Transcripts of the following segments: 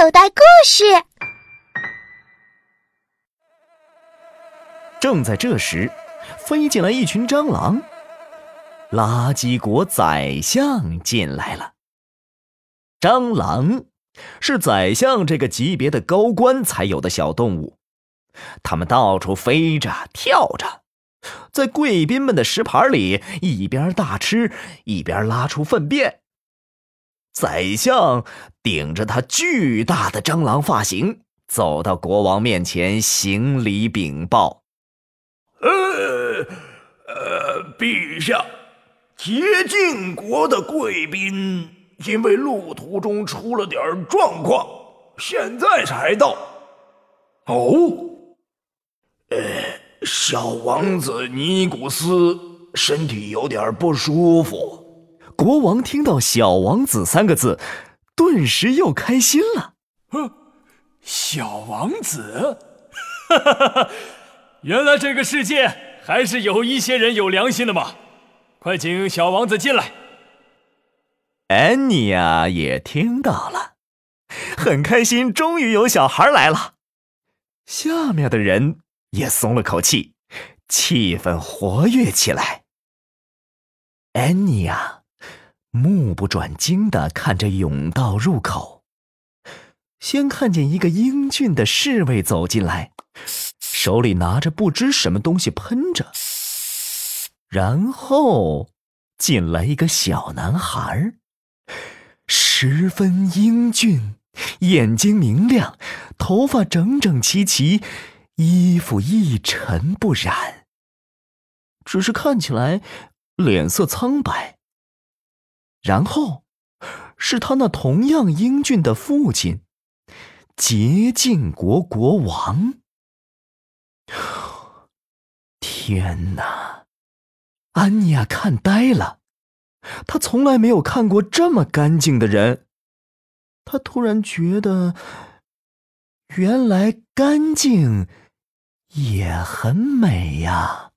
口袋故事。正在这时，飞进来一群蟑螂。垃圾国宰相进来了。蟑螂是宰相这个级别的高官才有的小动物，它们到处飞着跳着，在贵宾们的食盘里一边大吃一边拉出粪便。宰相顶着他巨大的蟑螂发型，走到国王面前行礼禀报：“呃呃，陛下。”捷径国的贵宾因为路途中出了点状况，现在才到。哦，呃，小王子尼古斯身体有点不舒服。国王听到“小王子”三个字，顿时又开心了。呵，小王子，哈哈哈哈！原来这个世界还是有一些人有良心的嘛。快请小王子进来。安妮亚也听到了，很开心，终于有小孩来了。下面的人也松了口气，气氛活跃起来。安妮亚目不转睛的看着甬道入口，先看见一个英俊的侍卫走进来，手里拿着不知什么东西喷着。然后进来一个小男孩，十分英俊，眼睛明亮，头发整整齐齐，衣服一尘不染，只是看起来脸色苍白。然后是他那同样英俊的父亲，捷晋国国王。天哪！安妮亚看呆了，她从来没有看过这么干净的人。她突然觉得，原来干净也很美呀。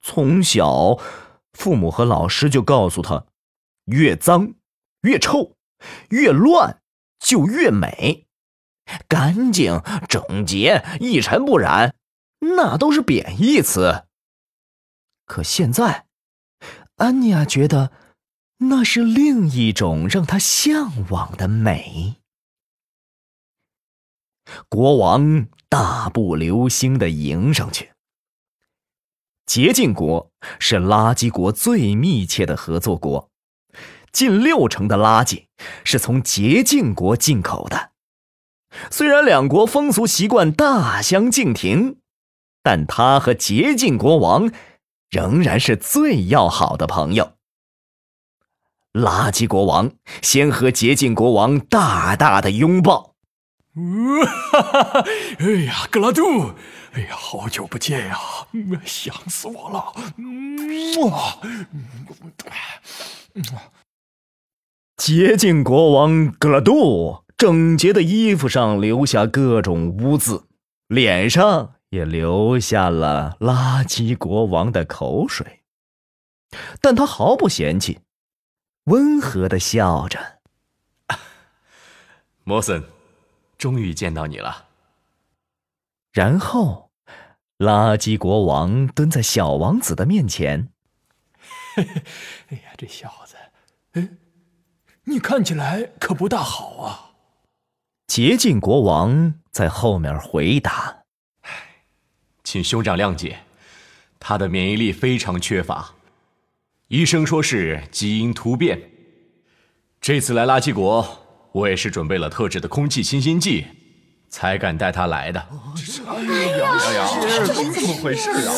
从小，父母和老师就告诉他，越脏、越臭、越乱就越美。干净、整洁、一尘不染，那都是贬义词。可现在，安妮亚觉得那是另一种让她向往的美。国王大步流星的迎上去。洁净国是垃圾国最密切的合作国，近六成的垃圾是从洁净国进口的。虽然两国风俗习惯大相径庭，但他和洁净国王。仍然是最要好的朋友。垃圾国王先和洁净国王大大的拥抱。哈哈！哎呀，格拉杜！哎呀，好久不见呀，想死我了！哇！洁净国王格拉杜整洁的衣服上留下各种污渍，脸上。也留下了垃圾国王的口水，但他毫不嫌弃，温和的笑着。莫森，终于见到你了。然后，垃圾国王蹲在小王子的面前。哎呀，这小子，哎，你看起来可不大好啊。洁净国王在后面回答。请兄长谅解，他的免疫力非常缺乏，医生说是基因突变。这次来垃圾国，我也是准备了特制的空气清新剂，才敢带他来的。哎呀，哎呀，怎么回事啊？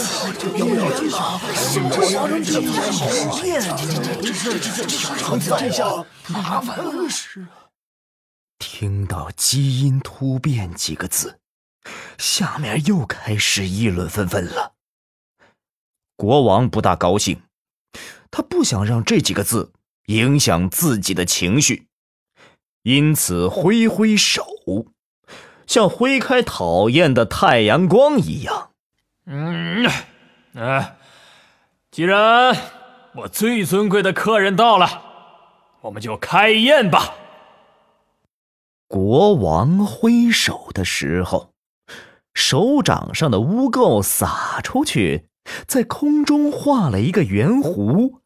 要不要继续？我要让这太好变，这这这这这下麻烦了。听到“基因突变”几个字。下面又开始议论纷纷了。国王不大高兴，他不想让这几个字影响自己的情绪，因此挥挥手，像挥开讨厌的太阳光一样。嗯，哎，既然我最尊贵的客人到了，我们就开宴吧。国王挥手的时候，手掌上的污垢洒出去，在空中画了一个圆弧，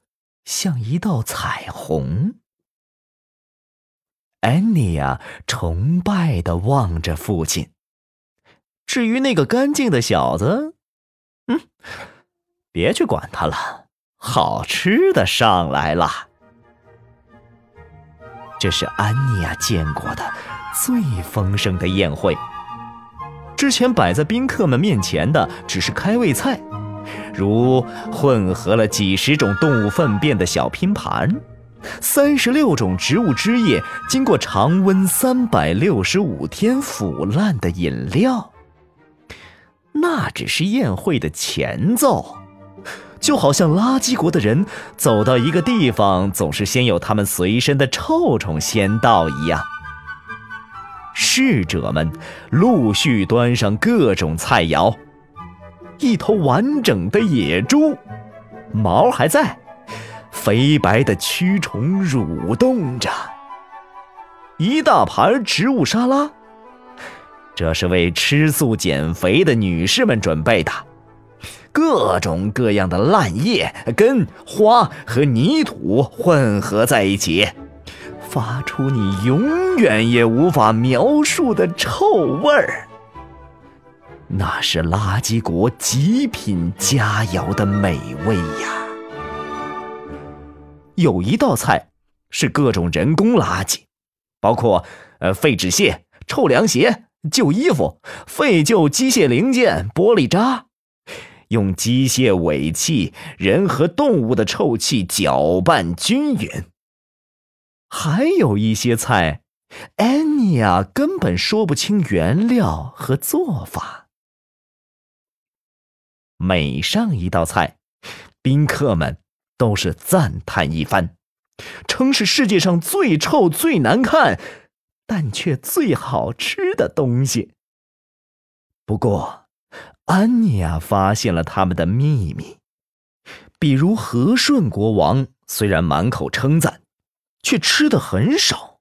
像一道彩虹。安妮亚崇拜的望着父亲。至于那个干净的小子，嗯，别去管他了。好吃的上来了，这是安妮亚见过的最丰盛的宴会。之前摆在宾客们面前的只是开胃菜，如混合了几十种动物粪便的小拼盘。三十六种植物汁液经过常温三百六十五天腐烂的饮料，那只是宴会的前奏，就好像垃圾国的人走到一个地方，总是先有他们随身的臭虫先到一样。侍者们陆续端上各种菜肴，一头完整的野猪，毛还在。肥白的蛆虫蠕动着，一大盘植物沙拉，这是为吃素减肥的女士们准备的。各种各样的烂叶、根、花和泥土混合在一起，发出你永远也无法描述的臭味儿。那是垃圾国极品佳肴的美味呀！有一道菜是各种人工垃圾，包括呃废纸屑、臭凉鞋、旧衣服、废旧机械零件、玻璃渣，用机械尾气、人和动物的臭气搅拌均匀。还有一些菜，安妮亚根本说不清原料和做法。每上一道菜，宾客们。都是赞叹一番，称是世界上最臭、最难看，但却最好吃的东西。不过，安妮亚发现了他们的秘密，比如和顺国王虽然满口称赞，却吃的很少。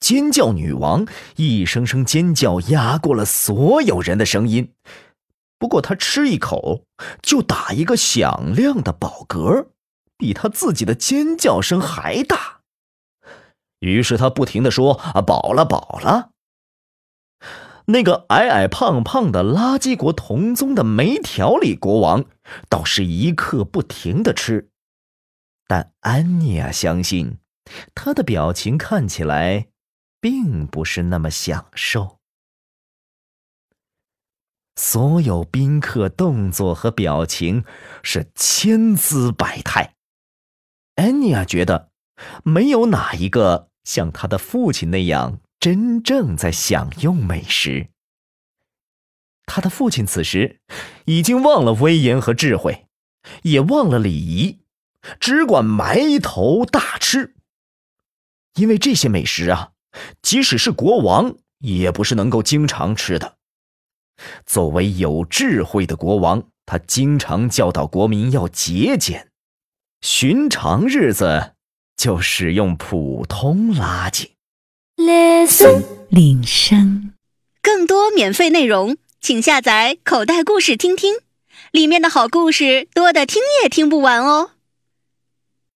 尖叫女王一声声尖叫压过了所有人的声音。不过他吃一口就打一个响亮的饱嗝，比他自己的尖叫声还大。于是他不停的说：“啊，饱了，饱了。”那个矮矮胖胖的垃圾国同宗的没条理国王，倒是一刻不停的吃。但安妮亚相信，他的表情看起来，并不是那么享受。所有宾客动作和表情是千姿百态。安妮亚觉得，没有哪一个像他的父亲那样真正在享用美食。他的父亲此时已经忘了威严和智慧，也忘了礼仪，只管埋头大吃。因为这些美食啊，即使是国王也不是能够经常吃的。作为有智慧的国王，他经常教导国民要节俭，寻常日子就使用普通垃圾。Listen，铃声，更多免费内容，请下载口袋故事听听，里面的好故事多的听也听不完哦。